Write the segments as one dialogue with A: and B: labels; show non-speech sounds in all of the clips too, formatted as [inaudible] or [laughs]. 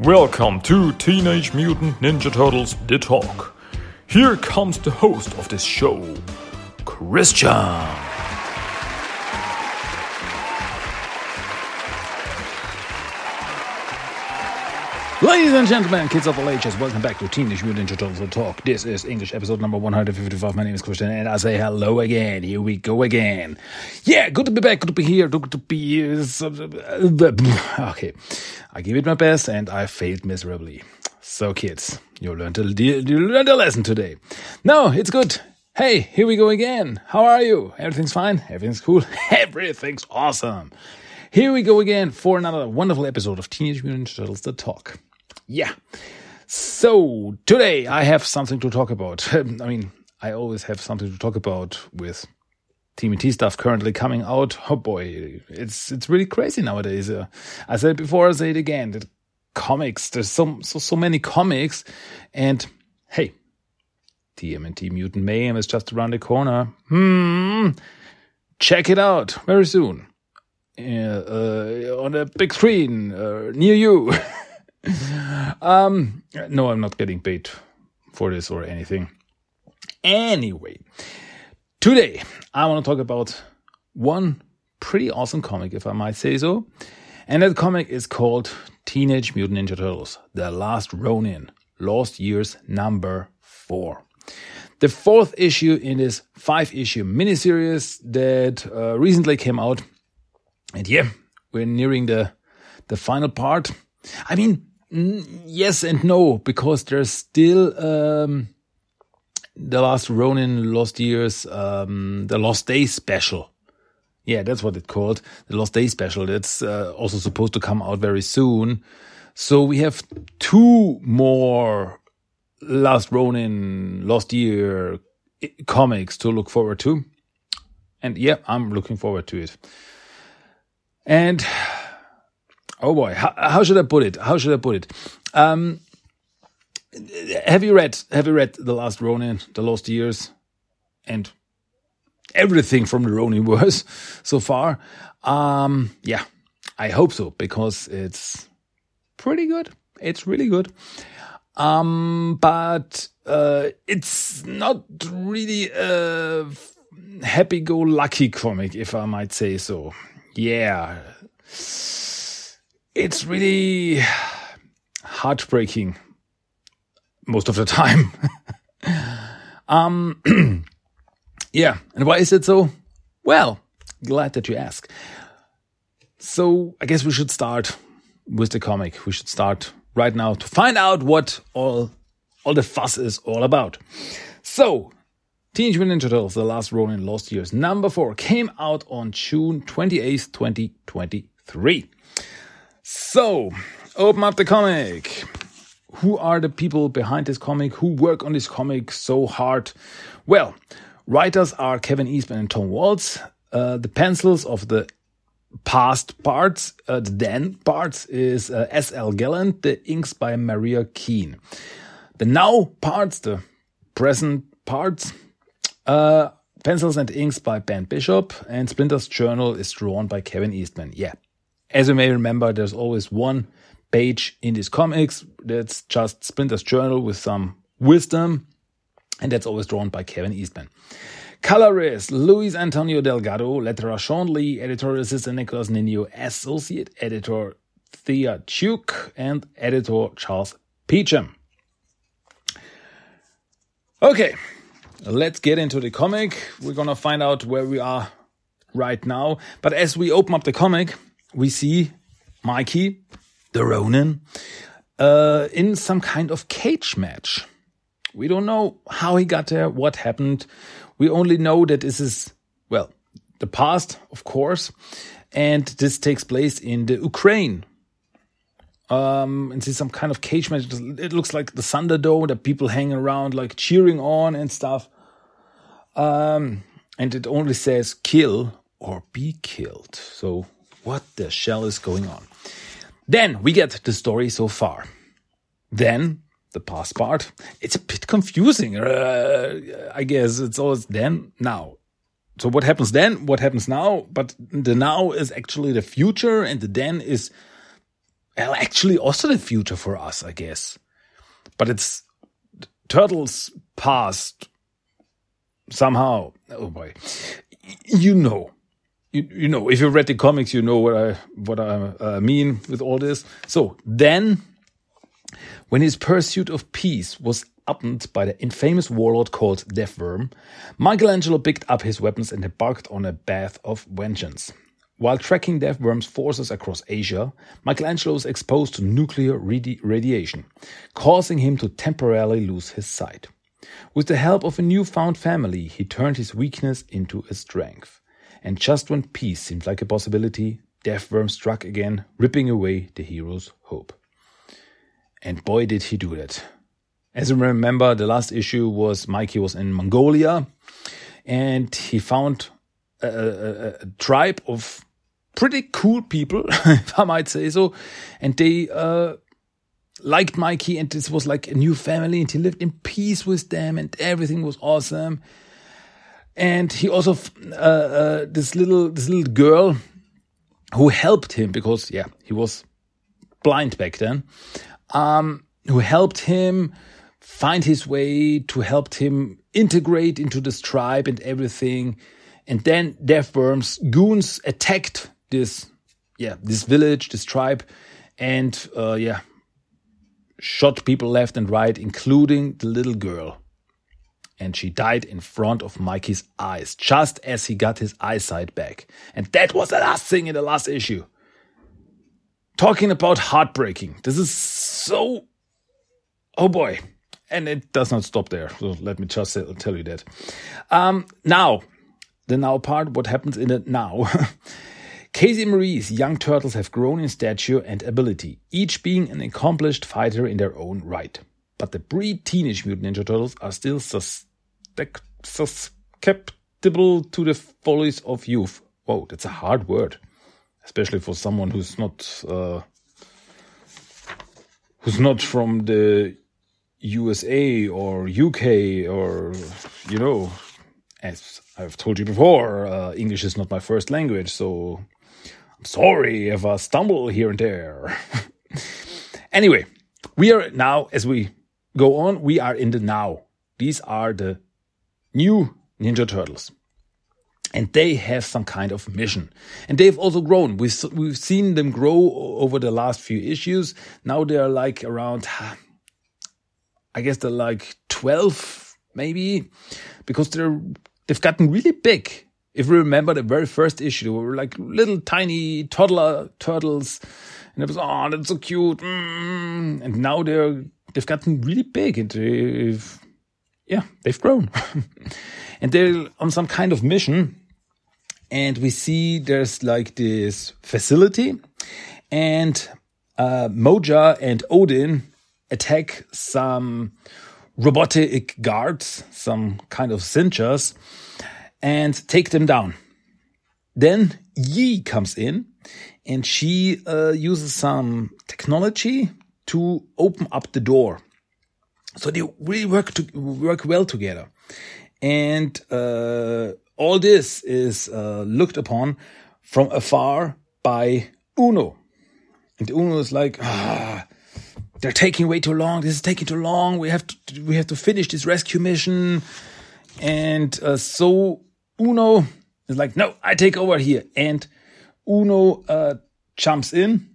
A: Welcome to Teenage Mutant Ninja Turtles The Talk. Here comes the host of this show, Christian.
B: Ladies and gentlemen, kids of all ages, welcome back to Teenage Mutant Ninja Turtles Talk. This is English episode number 155. My name is Christian and I say hello again. Here we go again. Yeah, good to be back, good to be here, good to be... Uh, okay, I give it my best and I failed miserably. So kids, you learned a, you learned a lesson today. No, it's good. Hey, here we go again. How are you? Everything's fine? Everything's cool? [laughs] Everything's awesome. Here we go again for another wonderful episode of Teenage Mutant Ninja Turtles The Talk. Yeah. So today I have something to talk about. [laughs] I mean, I always have something to talk about with TMT stuff currently coming out. Oh boy, it's it's really crazy nowadays. Uh, I said it before, I say it again. Comics, there's so so so many comics, and hey, TMNT Mutant Mayhem is just around the corner. Hmm, check it out very soon. Uh, uh, on a big screen uh, near you. [laughs] um, no, I'm not getting paid for this or anything. Anyway, today I want to talk about one pretty awesome comic, if I might say so. And that comic is called Teenage Mutant Ninja Turtles The Last Ronin, Lost Years number four. The fourth issue in this five issue miniseries that uh, recently came out. And yeah, we're nearing the, the final part. I mean, yes and no, because there's still um, the last Ronin Lost Years, um, the Lost Day special. Yeah, that's what it's called, the Lost Day special. That's uh, also supposed to come out very soon. So we have two more Last Ronin Lost Year comics to look forward to. And yeah, I'm looking forward to it. And oh boy, how, how, should I put it? How should I put it? Um, have you read Have you read the last Ronin, the Lost Years, and everything from the Ronin verse [laughs] so far? Um, yeah, I hope so because it's pretty good. It's really good. Um, but uh, it's not really a happy-go-lucky comic, if I might say so. Yeah it's really heartbreaking most of the time. [laughs] um, [clears throat] yeah, and why is it so? Well, glad that you ask. So I guess we should start with the comic. We should start right now to find out what all all the fuss is all about. So, Teenage Mutant Ninja Turtles: The Last Ronin Lost Years number four came out on June twenty eighth, twenty twenty three. So, open up the comic. Who are the people behind this comic? Who work on this comic so hard? Well, writers are Kevin Eastman and Tom Waltz. Uh, the pencils of the past parts, uh, the then parts, is uh, S.L. Gallant. The inks by Maria Keane. The now parts, the present parts, uh, pencils and inks by Ben Bishop. And Splinter's Journal is drawn by Kevin Eastman. Yeah, as you may remember, there's always one page in these comics that's just Splinter's journal with some wisdom, and that's always drawn by Kevin Eastman. Colorist Luis Antonio Delgado, letterer Shawn Lee, editorial assistant Nicholas Nino, associate editor Thea Tuke, and editor Charles Peacham. Okay, let's get into the comic. We're gonna find out where we are right now. But as we open up the comic, we see Mikey, the Ronin, uh, in some kind of cage match. We don't know how he got there, what happened. We only know that this is, well, the past, of course, and this takes place in the Ukraine. Um, and see some kind of cage match. It looks like the Thunderdome that people hang around, like cheering on and stuff. Um, and it only says kill or be killed. So what the shell is going on? Then we get the story so far. Then the past part. It's a bit confusing. Uh, I guess it's always then, now. So what happens then? What happens now? But the now is actually the future and the then is well, actually also the future for us, I guess. But it's Turtles past somehow. Oh boy, you know, you, you know, if you read the comics, you know what I what I uh, mean with all this. So then, when his pursuit of peace was upended by the infamous warlord called Deathworm, Michelangelo picked up his weapons and embarked on a bath of vengeance. While tracking Deathworm's forces across Asia, Michelangelo was exposed to nuclear radi radiation, causing him to temporarily lose his sight. With the help of a newfound family, he turned his weakness into a strength. And just when peace seemed like a possibility, Deathworm struck again, ripping away the hero's hope. And boy, did he do that. As you remember, the last issue was Mikey was in Mongolia and he found a, a, a tribe of pretty cool people, [laughs] if I might say so. And they uh, liked Mikey, and this was like a new family, and he lived in peace with them, and everything was awesome. And he also uh, uh, this little this little girl who helped him because yeah he was blind back then, um, who helped him find his way, to help him integrate into this tribe and everything. And then Deathworm's goons attacked this, yeah, this village, this tribe, and uh, yeah, shot people left and right, including the little girl. And she died in front of Mikey's eyes, just as he got his eyesight back. And that was the last thing in the last issue. Talking about heartbreaking. This is so. Oh boy and it does not stop there. So let me just tell you that. Um, now, the now part, what happens in the now. [laughs] Casey Marie's young turtles have grown in stature and ability, each being an accomplished fighter in their own right. But the pre-teenage Mutant Ninja Turtles are still susceptible to the follies of youth. Whoa, that's a hard word, especially for someone who's not uh, who's not from the USA or UK or, you know, as I've told you before, uh, English is not my first language, so I'm sorry if I stumble here and there. [laughs] anyway, we are now, as we go on, we are in the now. These are the new Ninja Turtles. And they have some kind of mission. And they've also grown. We've, we've seen them grow over the last few issues. Now they're like around [sighs] I guess they're like 12, maybe, because they're, they've gotten really big. If you remember the very first issue, they were like little tiny toddler turtles. And it was, oh, that's so cute. Mm. And now they're, they've gotten really big and they've, yeah, they've grown. [laughs] and they're on some kind of mission. And we see there's like this facility and uh, Moja and Odyn attack some robotic guards, some kind of Sinjas, and take them down. Then Yi comes in and she uh, uses some technology to open up the door. So they really work to work well together. And uh, all this is uh, looked upon from afar by Uno. And Uno is like, ah, they're taking way too long. This is taking too long. We have to we have to finish this rescue mission. And uh, so Uno is like, no, I take over here. And Uno uh, jumps in.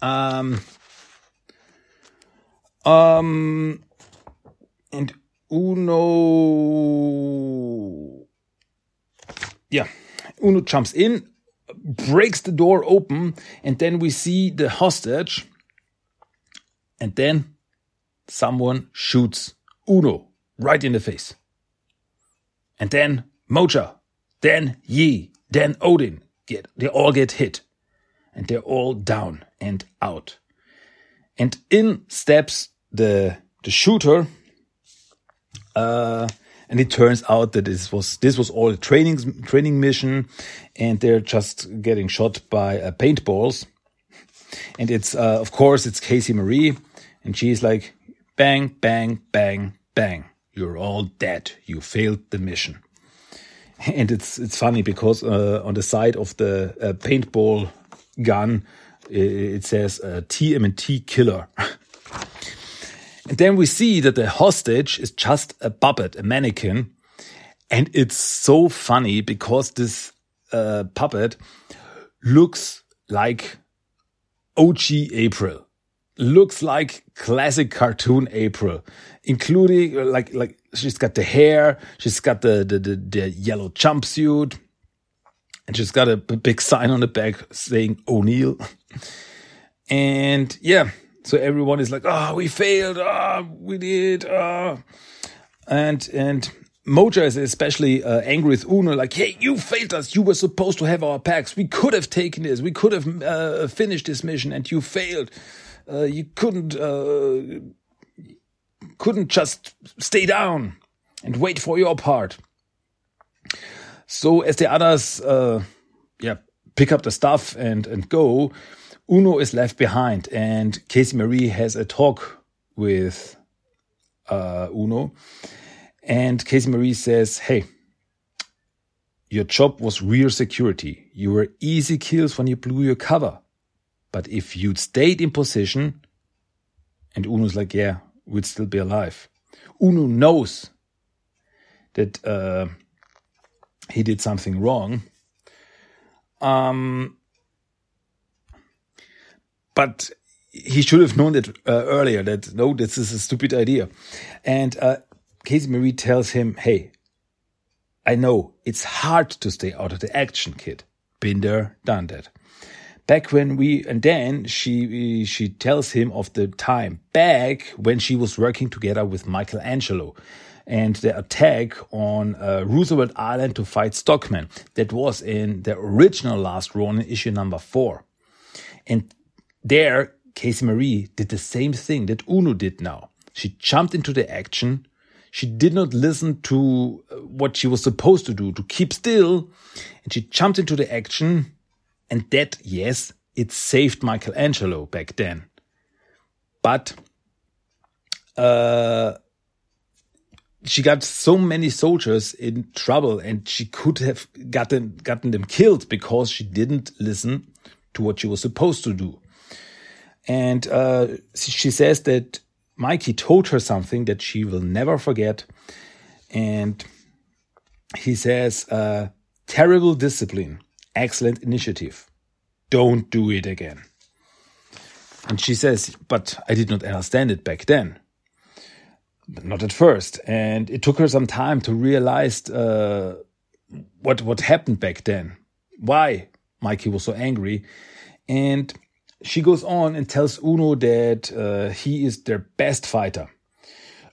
B: Um, um, and Uno, yeah, Uno jumps in, breaks the door open, and then we see the hostage and then someone shoots Uno right in the face. And then Moja, then Yi, then Odyn get they all get hit. And they're all down and out. And in steps the the shooter uh, and it turns out that this was this was all a training training mission, and they're just getting shot by uh, paintballs. And it's uh, of course it's Casey Marie, and she's like, bang, bang, bang, bang. You're all dead. You failed the mission. [laughs] And it's it's funny because uh, on the side of the uh, paintball gun, It says uh, TMNT killer. [laughs] then we see that the hostage is just a puppet, a mannequin. And it's so funny because this uh, puppet looks like OG April. Looks like classic cartoon April, including uh, like like she's got the hair, she's got the the, the, the yellow jumpsuit, and she's got a big sign on the back saying O'Neill. [laughs] And yeah, so everyone is like, "Oh, we failed. Oh, we did." Oh. And and Mojo is especially uh, angry with Uno, like, "Hey, you failed us. You were supposed to have our packs. We could have taken this. We could have uh, finished this mission, and you failed. Uh, you couldn't uh, couldn't just stay down and wait for your part." So as the others, uh, yeah, pick up the stuff and and go, Uno is left behind, and Casey Marie has a talk with uh, Uno. And Casey Marie says, Hey, your job was rear security. You were easy kills when you blew your cover. But if you'd stayed in position, and Uno's like, Yeah, we'd still be alive. Uno knows that uh, he did something wrong. Um, but he should have known that uh, earlier that no, this is a stupid idea. And uh, Casey Marie tells him, "Hey, I know it's hard to stay out of the action, kid. Been there, done that." Back when we and then she she tells him of the time back when she was working together with Michelangelo and the attack on uh, Roosevelt Island to fight Stockman. That was in the original Last Ronin issue number four. And there, Casey Marie did the same thing that Uno did now. She jumped into the action. She did not listen to uh, what she was supposed to do, to keep still. And she jumped into the action. And that, yes, it saved Michelangelo back then. But, uh, she got so many soldiers in trouble and she could have gotten, gotten them killed because she didn't listen to what she was supposed to do. And uh, she says that Mikey told her something that she will never forget. And he says, uh, terrible discipline, excellent initiative. Don't do it again. And she says, but I did not understand it back then. Not at first. And it took her some time to realize uh, what, what happened back then. Why Mikey was so angry. And she goes on and tells Uno that uh, he is their best fighter.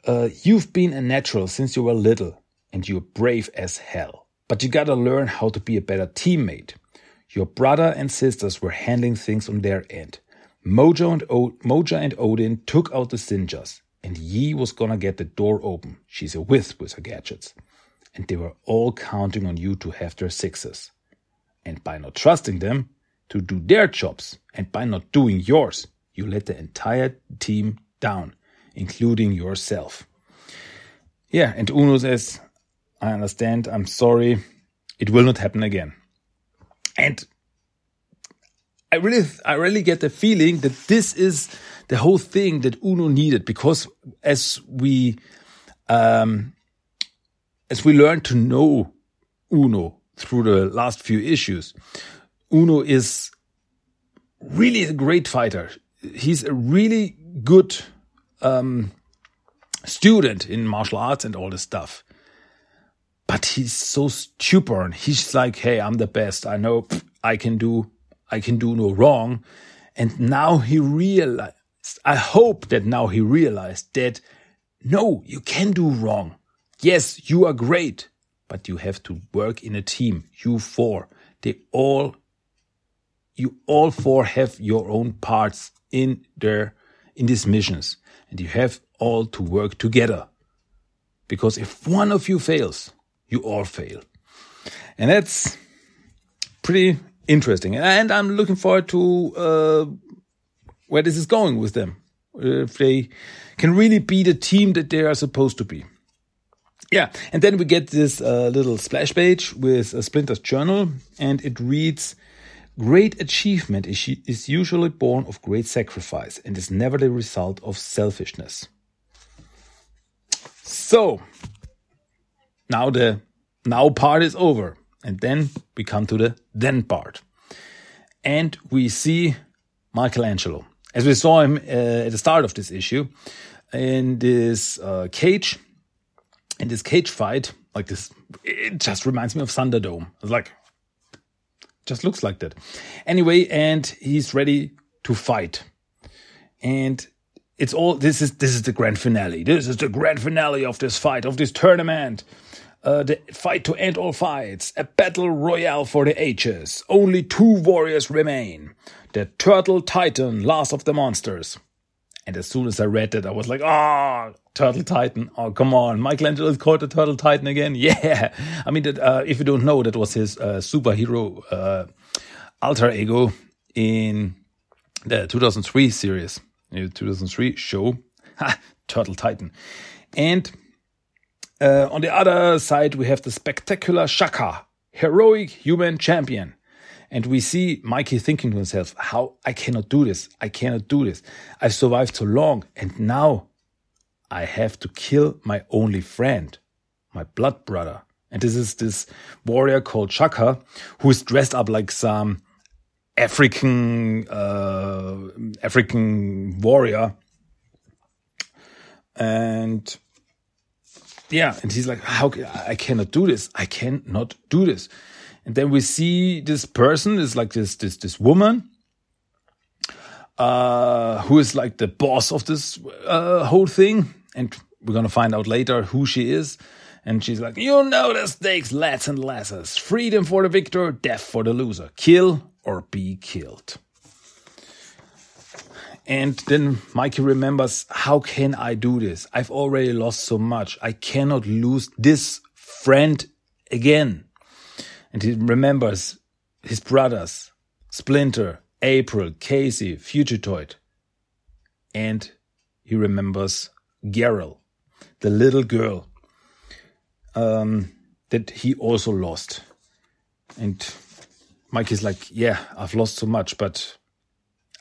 B: Uh, you've been a natural since you were little, and you're brave as hell. But you gotta learn how to be a better teammate. Your brother and sisters were handling things on their end. Mojo and, o- Moja and Odyn took out the Sinjas, and Yi was gonna get the door open. She's a whiz with her gadgets. And they were all counting on you to have their sixes. And by not trusting them, to do their jobs, and by not doing yours, you let the entire team down, including yourself. Yeah, and Uno says, I understand, I'm sorry, it will not happen again. And I really, I really get the feeling that this is the whole thing that Uno needed because as we, um, as we learn to know Uno through the last few issues, Uno is really a great fighter. He's a really good um, student in martial arts and all this stuff. But he's so stubborn. He's like, "Hey, I'm the best. I know I can do. I can do no wrong." And now he realized. I hope that now he realized that no, you can do wrong. Yes, you are great, but you have to work in a team. You four, they all you all four have your own parts in their in these missions and you have all to work together. Because if one of you fails you all fail. And that's pretty interesting. And i'm looking forward to uh, where this is going with them. If they can really be the team that they are supposed to be. Yeah and then we get this uh, little splash page with a splinter's journal and it reads Great achievement is, is usually born of great sacrifice and is never the result of selfishness. So, now the now part is over. And then we come to the then part. And we see Michelangelo. As we saw him uh, at the start of this issue, in this uh, cage, in this cage fight, like this, it just reminds me of Thunderdome. It's like, just looks like that. Anyway, and he's ready to fight. And it's all, this is, this is the grand finale. This is the grand finale of this fight, of this tournament. Uh, the fight to end all fights, a battle royale for the ages. Only two warriors remain. The Turtle Titan, last of the monsters. And as soon as I read that, I was like, oh, Turtle Titan. Oh, come on. Michelangelo is called the Turtle Titan again. [laughs] Yeah. I mean, that, uh, if you don't know, that was his uh, superhero uh, alter ego in the 2003 series, the 2003 show, [laughs] Turtle Titan. And uh, on the other side, we have the spectacular Shaka, heroic human champion. And we see Mikey thinking to himself, how I cannot do this. I cannot do this. I've survived so long. And now I have to kill my only friend, my blood brother. And this is this warrior called Shaka, who is dressed up like some African, uh, African warrior. And yeah, and he's like, how, I cannot do this. I cannot do this. And then we see this person is like this this this woman uh, who is like the boss of this uh, whole thing, and we're gonna find out later who she is. And she's like, you know the stakes, lads and lasses. Freedom for the victor, death for the loser. Kill or be killed. And then Mikey remembers, how can I do this? I've already lost so much. I cannot lose this friend again. And he remembers his brothers, Splinter, April, Casey, Fugitoid. And he remembers Garel, the little girl um, that he also lost. And Mike is like, Yeah, I've lost so much, but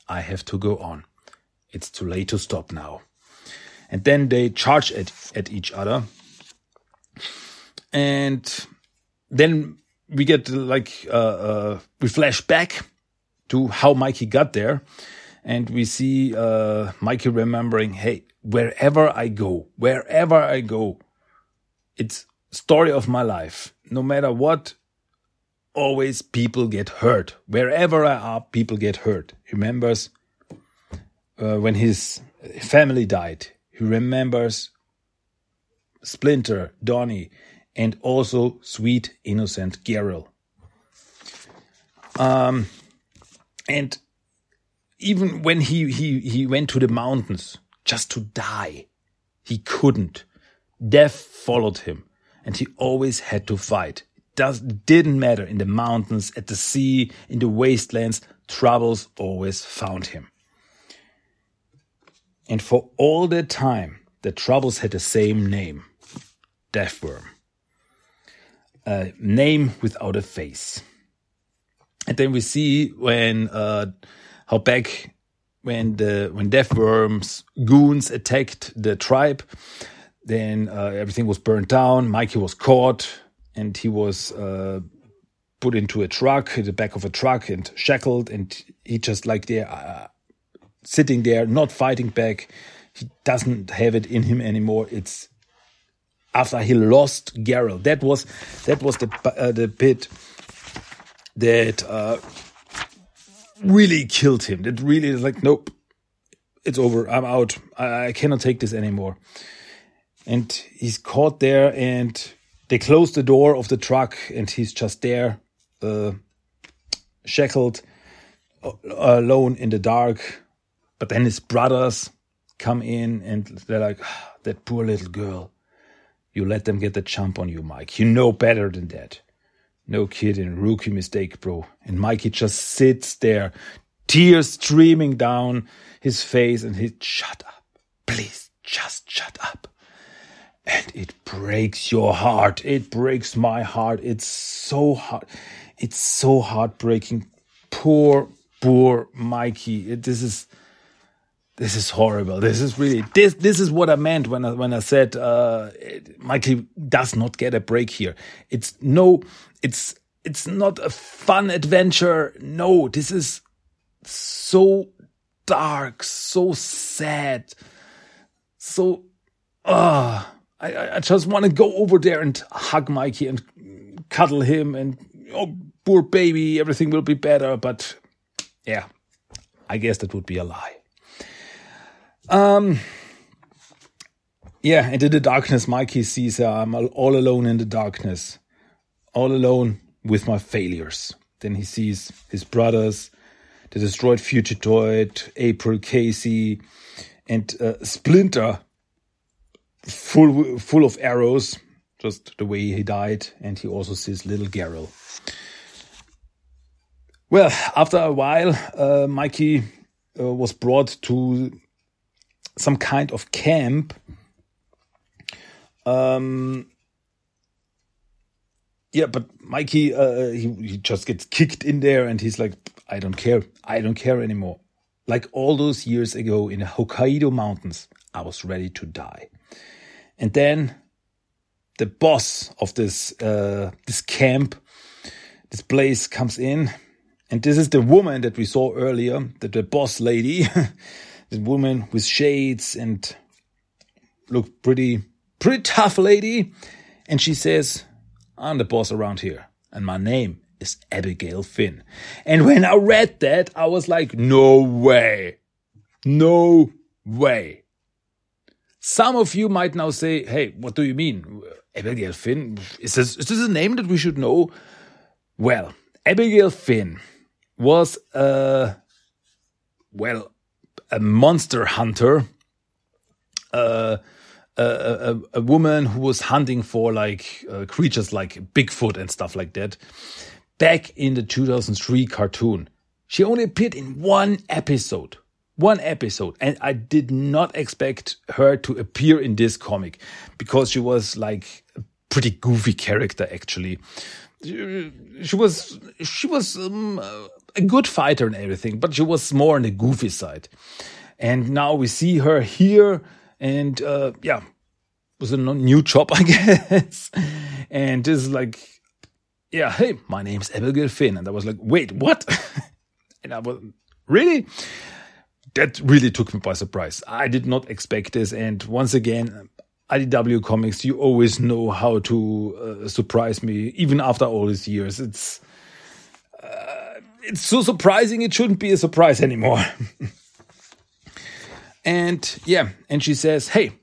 B: I have to go on. It's too late to stop now. And then they charge at, at each other. And then we get like uh, uh, we flash back to how Mikey got there, and we see uh, Mikey remembering, hey, wherever I go, wherever I go, it's story of my life. No matter what, always people get hurt. Wherever I are, people get hurt. He remembers uh, when his family died. He remembers Splinter, Donnie and also sweet, innocent Garel. Um, and even when he, he, he went to the mountains just to die, he couldn't. Death followed him, and he always had to fight. It does, didn't matter in the mountains, at the sea, in the wastelands, troubles always found him. And for all that time, the troubles had the same name Deathworm a name without a face. And then we see when uh, how back when the when Deathworm's goons attacked the tribe, then uh, everything was burned down. Mikey was caught and he was uh, put into a truck, in the back of a truck, and shackled. And he just like there, uh, sitting there, not fighting back. He doesn't have it in him anymore. It's after he lost Garel. That was that was the uh, the bit that uh, really killed him. That really is like, nope, it's over. I'm out. I, I cannot take this anymore. And he's caught there, and they close the door of the truck, and he's just there, uh, shackled, uh, alone in the dark. But then his brothers come in, and they're like, ah, that poor little girl you let them get the jump on you, Mike. You know better than that. No kidding, rookie mistake, bro. And Mikey just sits there, tears streaming down his face, and he, shut up. Please, just shut up. And it breaks your heart. It breaks my heart. It's so hard. It's so heartbreaking. poor, poor Mikey. It, this is this is horrible. This is really this this is what I meant when I when I said uh, Mikey does not get a break here. It's no, it's it's not a fun adventure. No, this is so dark, so sad, so ah. Uh, I, I just want to go over there and hug Mikey and cuddle him and oh poor baby, everything will be better. But yeah, I guess that would be a lie. Um, yeah, and in the darkness, Mikey sees uh, I'm all alone in the darkness, all alone with my failures. Then he sees his brothers, the destroyed Fugitoid, April Casey, and uh, Splinter, full full of arrows, just the way he died. And he also sees little Garel. Well, after a while, uh, Mikey uh, was brought to some kind of camp. Um, yeah, but Mikey, uh, he, he just gets kicked in there and he's like, I don't care. I don't care anymore. Like all those years ago in the Hokkaido mountains, I was ready to die. And then the boss of this, uh, this camp, this place comes in. And this is the woman that we saw earlier, the, the boss lady. [laughs] this woman with shades and look pretty, pretty tough lady. And she says, I'm the boss around here. And my name is Abigail Finn. And when I read that, I was like, no way. No way. Some of you might now say, hey, what do you mean? Abigail Finn? Is this, is this a name that we should know? Well, Abigail Finn was, uh, well, a monster hunter, uh, a, a, a, woman who was hunting for like uh, creatures like Bigfoot and stuff like that. Back in the 2003 cartoon, she only appeared in one episode. One episode, and I did not expect her to appear in this comic because she was like a pretty goofy character. Actually, she was she was um, a good fighter and everything, but she was more on the goofy side. And now we see her here, and uh, yeah, was a new job, [laughs] I guess. and this is like, yeah, hey, my name's Abigail Finn, and I was like, wait, what? [laughs] and I was really. That really took me by surprise. I did not expect this, and once again, IDW comics, you always know how to uh, surprise me, even after all these years. It's uh, it's so surprising; it shouldn't be a surprise anymore. [laughs] and yeah, and she says, "Hey,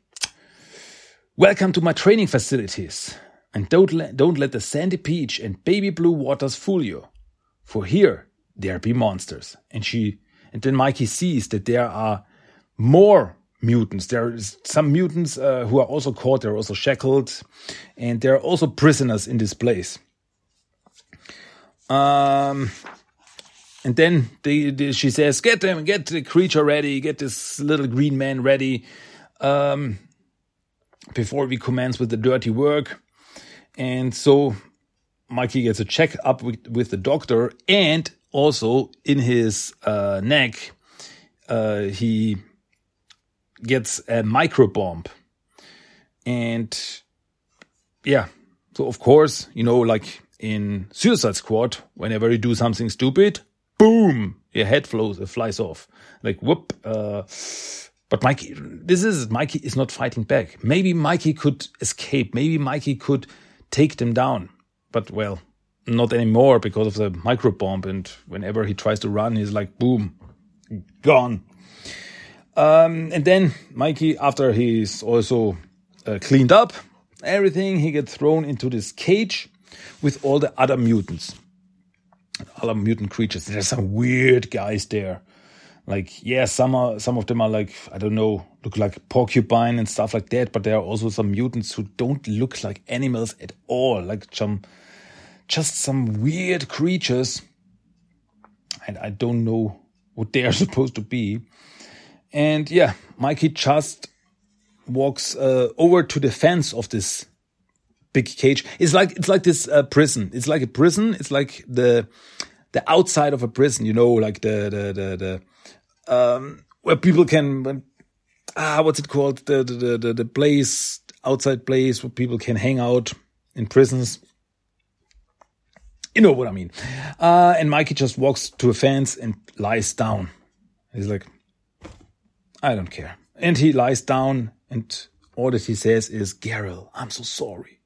B: welcome to my training facilities, and don't let don't let the sandy beach and baby blue waters fool you, for here there be monsters." And she and then Mikey sees that there are more mutants. There are some mutants uh, who are also caught, they're also shackled, and there are also prisoners in this place. Um, and then she says, "Get them, get the creature ready, get this little green man ready, um, before we commence with the dirty work." And so Mikey gets a check up with, with the doctor, and also in his uh, neck, uh, he gets a micro bomb. And yeah, so of course, you know, like in Suicide Squad, whenever you do something stupid, boom, your head flows, flies off. Like whoop. Uh, but Mikey, this is Mikey is not fighting back. Maybe Mikey could escape. Maybe Mikey could take them down. But well, not anymore because of the micro bomb. And whenever he tries to run, he's like boom, gone. Um, and then Mikey, after he's also uh, cleaned up everything, he gets thrown into this cage with all the other mutants, other mutant creatures. There's some weird guys there. Like, yeah, some are, some of them are like, I don't know, look like porcupine and stuff like that. But there are also some mutants who don't look like animals at all. Like some, just some weird creatures. And I don't know what they are [laughs] supposed to be. And yeah, Mikey just walks uh, over to the fence of this big cage. It's like it's like this uh, prison. It's like a prison. It's like the the outside of a prison, you know, like the the the, the um where people can ah what's it called the the the, the place outside place where people can hang out in prisons. You know what I mean. Uh, and Mikey just walks to a fence and lies down. He's like, I don't care. And he lies down and all that he says is, Garel, I'm so sorry.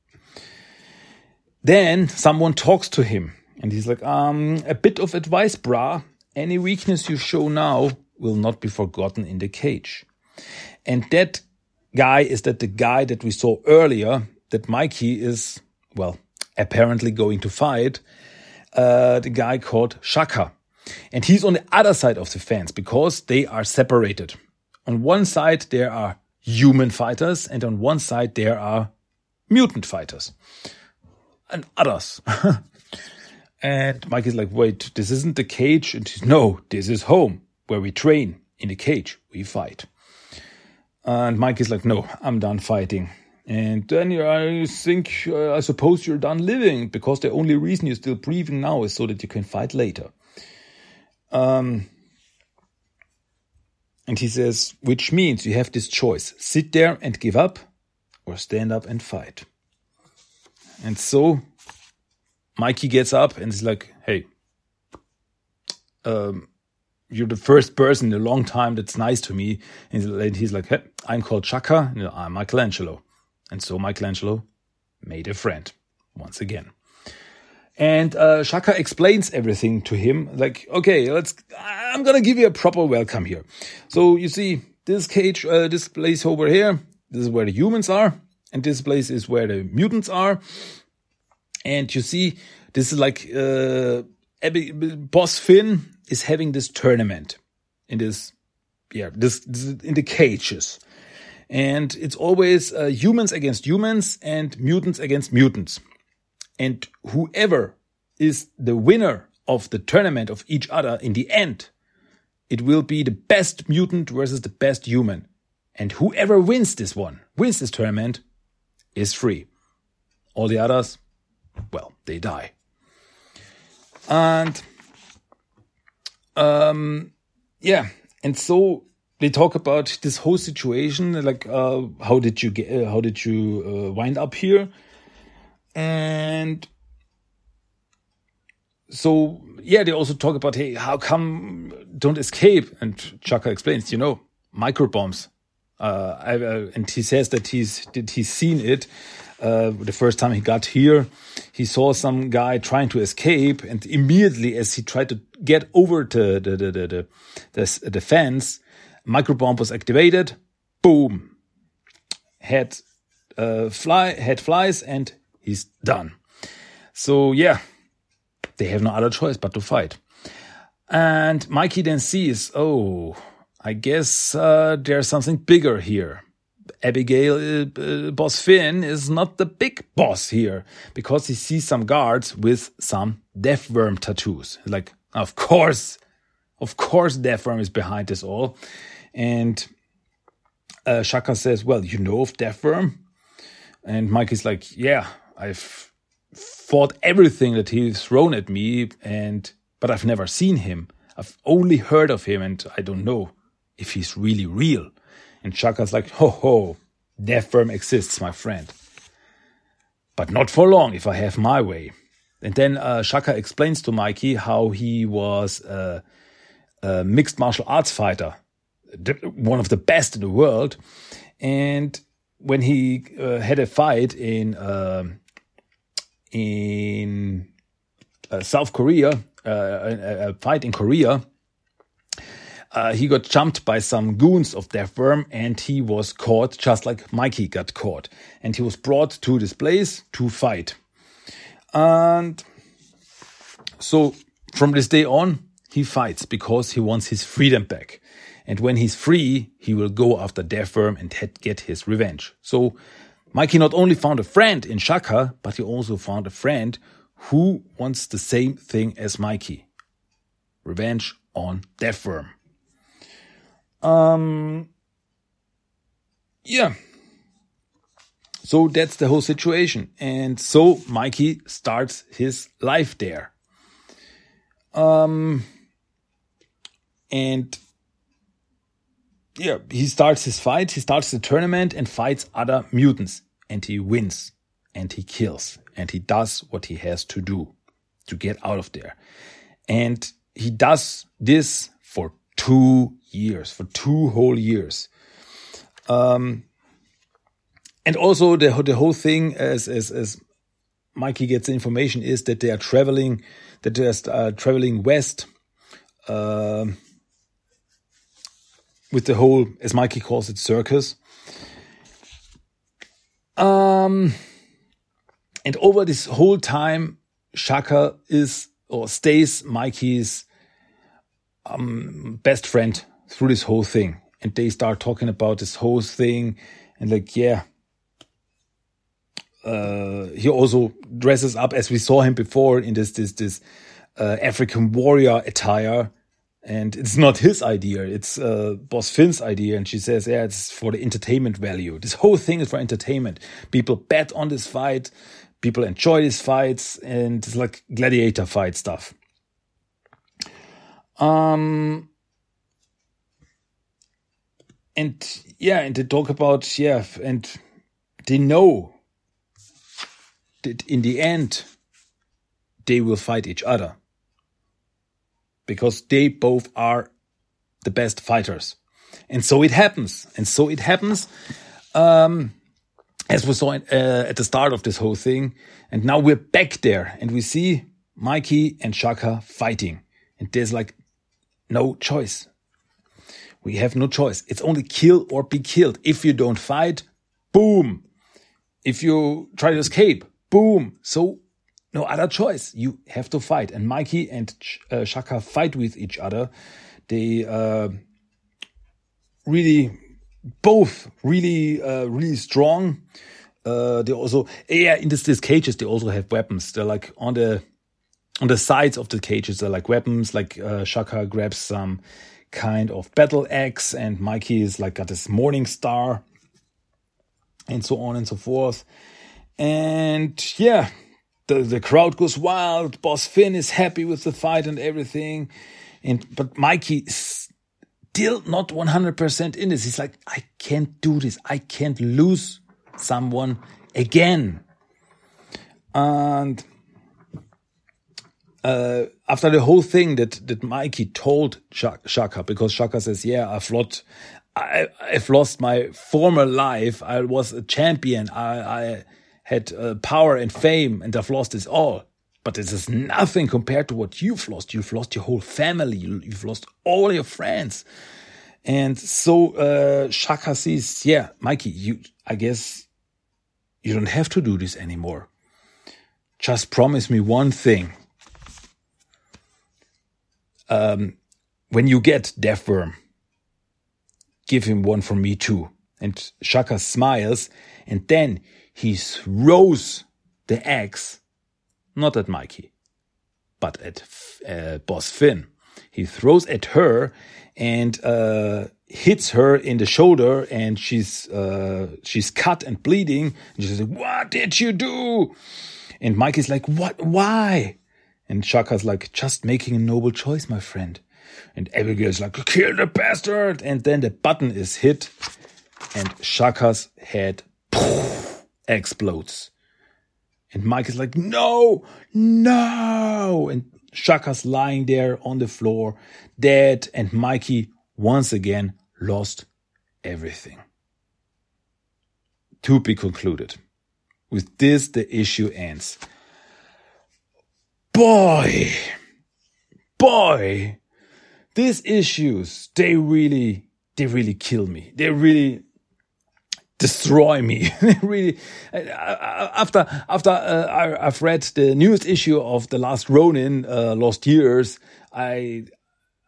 B: Then someone talks to him and he's like, um, a bit of advice, brah. Any weakness you show now will not be forgotten in the cage. And that guy is that the guy that we saw earlier that Mikey is, well, apparently going to fight, uh, the guy called Shaka. And he's on the other side of the fence because they are separated. On one side, there are human fighters, and on one side, there are mutant fighters and others. [laughs] and Mike is like, wait, this isn't the cage. And he's, no, this is home where we train. In the cage, we fight. And Mike is like, no, I'm done fighting. And then I think, uh, I suppose you're done living because the only reason you're still breathing now is so that you can fight later. Um, and he says, which means you have this choice sit there and give up, or stand up and fight. And so Mikey gets up and is like, hey, um, you're the first person in a long time that's nice to me. And he's like, hey, I'm called Shaka, and I'm Michelangelo. And so Michelangelo made a friend once again. And uh, Shaka explains everything to him, like, okay, let's. I'm gonna give you a proper welcome here. So you see, this cage, uh, this place over here, this is where the humans are, and this place is where the mutants are. And you see, this is like uh, Boss Finn is having this tournament in this, yeah, this, this in the cages, and it's always uh, humans against humans and mutants against mutants. And whoever is the winner of the tournament of each other in the end, it will be the best mutant versus the best human. And whoever wins this one, wins this tournament, is free. All the others, well, they die. And um, yeah, and so they talk about this whole situation, like uh, how did you get, uh, how did you uh, wind up here, and so yeah, they also talk about hey, how come don't escape? And Shaka explains, you know, micro bombs. Uh, I, uh, and he says that he's did he's seen it uh, the first time he got here. He saw some guy trying to escape, and immediately as he tried to get over to the the the the, the, the fence, microbomb was activated. Boom, head uh, fly head flies, and he's done. So yeah, they have no other choice but to fight. And Mikey then sees, oh, I guess uh, there's something bigger here. Abigail, uh, uh, Boss Finn is not the big boss here because he sees some guards with some death worm tattoos. Like, of course, of course, death worm is behind this all. And uh, Shaka says, Well, you know of death worm? And Mike is like, Yeah, I've fought everything that he's thrown at me, and but I've never seen him. I've only heard of him, and I don't know if he's really real. And Shaka's like, ho ho, death worm exists, my friend. But not for long if I have my way. And then uh, Shaka explains to Mikey how he was a, a mixed martial arts fighter, one of the best in the world. And when he uh, had a fight in uh, in uh, South Korea, uh, a, a, fight in Korea, uh, he got jumped by some goons of Death Worm and he was caught just like Mikey got caught. And he was brought to this place to fight. And so from this day on, he fights because he wants his freedom back. And when he's free, he will go after Death Worm and get his revenge. So Mikey not only found a friend in Shaka, but he also found a friend who wants the same thing as Mikey. Revenge on Death Worm. Um, yeah. So that's the whole situation. And so Mikey starts his life there. Um, and yeah, he starts his fight, he starts the tournament and fights other mutants and he wins and he kills and he does what he has to do to get out of there. And he does this for two years, for two whole years. Um, and also the, the whole thing as, as, as Mikey gets information is that they are traveling, that they are uh, traveling west, uh, with the whole, as Mikey calls it, circus. Um, and over this whole time, Shaka is or stays Mikey's um, best friend through this whole thing. And they start talking about this whole thing and like, yeah. Uh, he also dresses up as we saw him before in this this this uh, African warrior attire, and it's not his idea; it's uh, Boss Finn's idea. And she says, "Yeah, it's for the entertainment value. This whole thing is for entertainment. People bet on this fight, people enjoy these fights, and it's like gladiator fight stuff." Um, and yeah, and they talk about yeah, and they know that in the end they will fight each other. Because they both are the best fighters, and so it happens, and so it happens. Um, as we saw uh, at the start of this whole thing, and now we're back there, and we see Mikey and Shaka fighting, and there's like no choice. We have no choice. It's only kill or be killed. If you don't fight, boom. If you try to escape, boom. So no other choice. You have to fight. And Mikey and uh, Shaka fight with each other. They uh, really, both really, uh, really strong. Uh, they also, yeah, in this, these cages, they also have weapons. They're like on the on the sides of the cages are like weapons. Like uh, Shaka grabs some kind of battle axe, and Mikey is like got this morning star, and so on and so forth. And yeah, the the crowd goes wild. Boss Finn is happy with the fight and everything, and but Mikey is still not one hundred percent in this. He's like, I can't do this. I can't lose someone again. And uh, after the whole thing that that Mikey told Shaka, because Shaka says, "Yeah, I've lost, I, have lost my former life. I was a champion. I, I had uh, power and fame, and I've lost this all. But this is nothing compared to what you've lost. You've lost your whole family. You've lost all your friends." And so uh, Shaka says, "Yeah, Mikey, you, I guess you don't have to do this anymore. Just promise me one thing." Um, when you get Deathworm, give him one for me too. And Shaka smiles, and then he throws the axe, not at Mikey, but at uh, Boss Finn. He throws at her and uh, hits her in the shoulder, and she's uh, she's cut and bleeding. And she's like, "What did you do?" And Mikey's like, "What? Why?" And Shaka's like, just making a noble choice, my friend. And Abigail's like, kill the bastard. And then the button is hit and Shaka's head poof, explodes. And Mike is like, no, no. And Shaka's lying there on the floor, dead. And Mikey once again lost everything. To be concluded. With this, the issue ends boy, boy, these issues, they really, they really kill me. They really destroy me. [laughs] really, after, after uh, I, have read the newest issue of The Last Ronin, uh, Lost Years, I,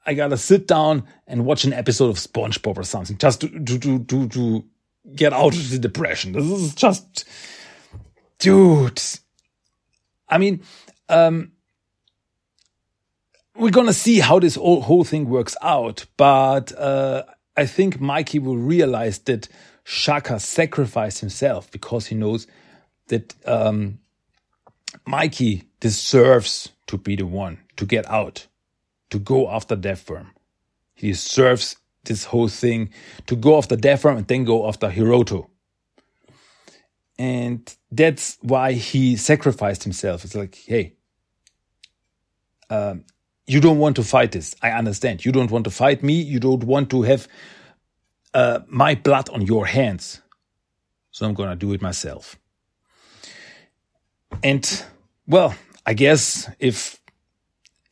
B: I gotta sit down and watch an episode of SpongeBob or something just to, to, to, to, to get out of the depression. This is just, dude. I mean, um, we're gonna see how this whole, whole thing works out, but uh, I think Mikey will realize that Shaka sacrificed himself because he knows that um, Mikey deserves to be the one to get out to go after Death Worm. He deserves this whole thing to go after Death Worm and then go after Hiroto. And that's why he sacrificed himself. It's like, hey, um, you don't want to fight this. I understand. You don't want to fight me. You don't want to have uh, my blood on your hands. So I'm going to do it myself. And well, I guess if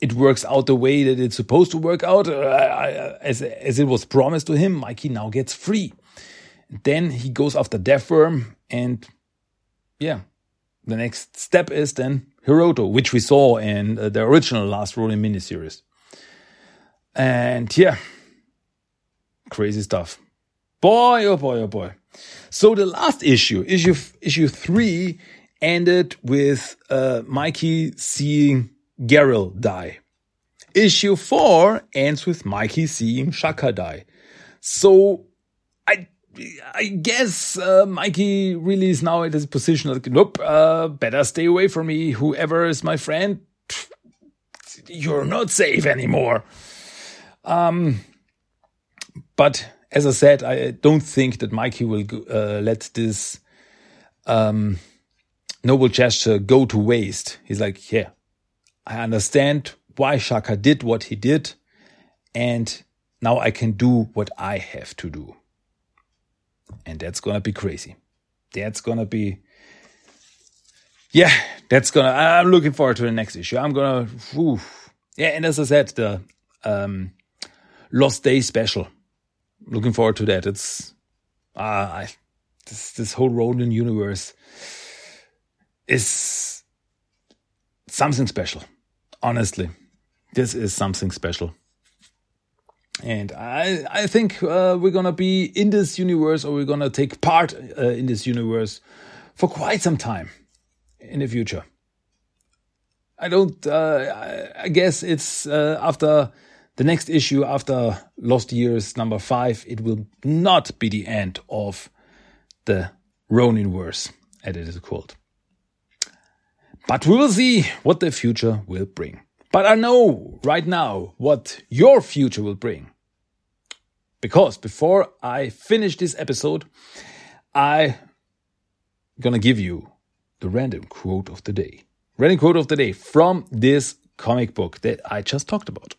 B: it works out the way that it's supposed to work out, uh, as, as it was promised to him, Mikey now gets free. Then he goes after Death and yeah, the next step is then Hiroto, which we saw in uh, the original Last Ronin miniseries. And yeah, crazy stuff. Boy, oh boy, oh boy. So the last issue, issue issue three, ended with uh, Mikey seeing Garel die. Issue 4 ends with Mikey seeing Shaka die. So I I guess uh, Mikey really is now in this position like, nope, uh, better stay away from me. Whoever is my friend, you're not safe anymore. Um, but as I said, I don't think that Mikey will uh, let this um, noble gesture go to waste. He's like, yeah, I understand why Shaka did what he did, and now I can do what I have to do. And that's gonna be crazy. That's gonna be, yeah, that's gonna, I'm looking forward to the next issue. I'm gonna, whew. yeah, and as I said, the um, Lost Day special. Looking forward to that. It's, I, this, this whole Ronin universe is something special. Honestly, this is something special. And I, I think uh, we're gonna be in this universe, or we're gonna take part uh, in this universe for quite some time in the future. I don't. Uh, I guess it's uh, after the next issue, after Lost Years number five. It will not be the end of the Ronin verse, as it is called. But we will see what the future will bring. But I know right now what your future will bring. Because before I finish this episode, I'm gonna give you the random quote of the day. Random quote of the day from this comic book that I just talked about.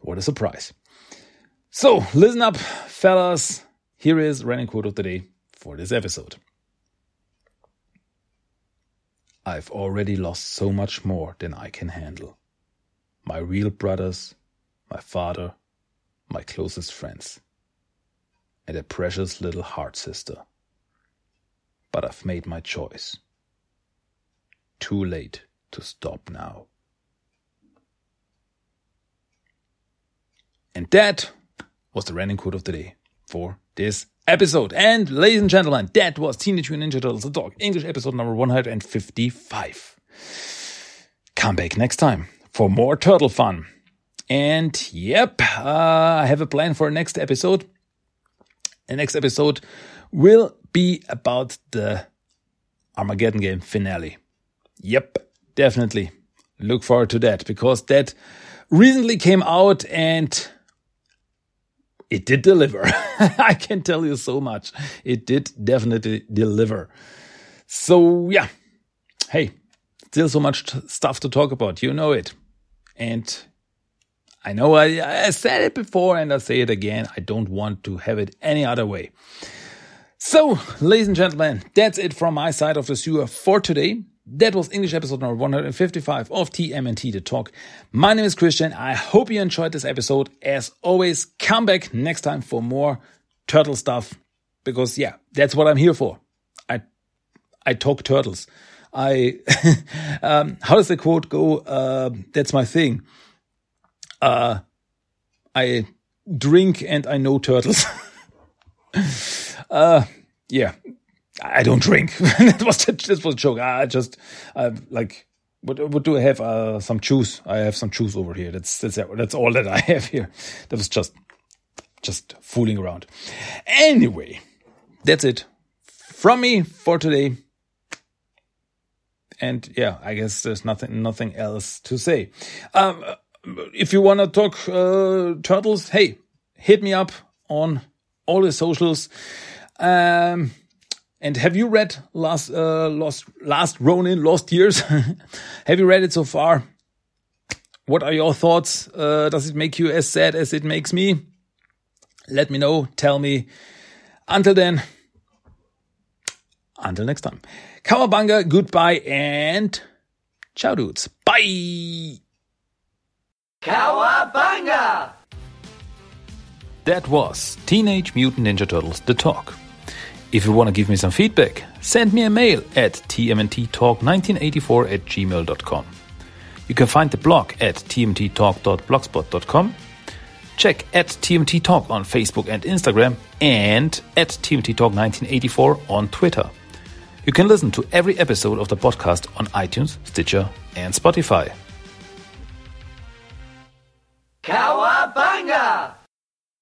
B: What a surprise. So listen up, fellas. Here is random quote of the day for this episode. I've already lost so much more than I can handle. My real brothers, my father, my closest friends, and a precious little heart sister. But I've made my choice. Too late to stop now. And that was the random quote of the day for this episode. And ladies and gentlemen, that was Teenage Mutant Ninja Turtles The Talk, English episode number 155. Come back next time for more turtle fun. And yep, uh, I have a plan for next episode. The next episode will be about the Armageddon game finale. Yep, definitely. Look forward to that because that recently came out and it did deliver. [laughs] I can tell you so much. It did definitely deliver. So yeah, hey, still so much stuff to talk about. You know it. And I know I, I said it before and I say it again. I don't want to have it any other way. So, ladies and gentlemen, that's it from my side of the sewer for today. That was English episode number 155 of TMNT The Talk. My name is Christian. I hope you enjoyed this episode. As always, come back next time for more turtle stuff because yeah, that's what I'm here for. I I talk turtles. I [laughs] um, how does the quote go? Uh, that's my thing. Uh, I drink and I know turtles. [laughs] uh, yeah, I don't drink. [laughs] that was this was a joke. I just uh, like what what do I have? Uh, some juice. I have some juice over here. That's that's that's all that I have here. That was just just fooling around. Anyway, that's it from me for today. And yeah, I guess there's nothing nothing else to say. Um, if you want to talk uh, turtles, hey, hit me up on all the socials. Um, and have you read last uh, last last Ronin Lost Years? [laughs] have you read it so far? What are your thoughts? Uh, does it make you as sad as it makes me? Let me know. Tell me. Until then, until next time. Cowabunga, goodbye, and ciao, dudes. Bye.
C: Cowabunga!
B: That was Teenage Mutant Ninja Turtles The Talk. If you want to give me some feedback, send me a mail at tmnttalk1984 at gmail.com. You can find the blog at tmnttalk.blogspot.com. Check at TMNT Talk on Facebook and Instagram and at TMNT Talk 1984 on Twitter. You can listen to every episode of the podcast on iTunes, Stitcher, and Spotify.
C: Cowabunga!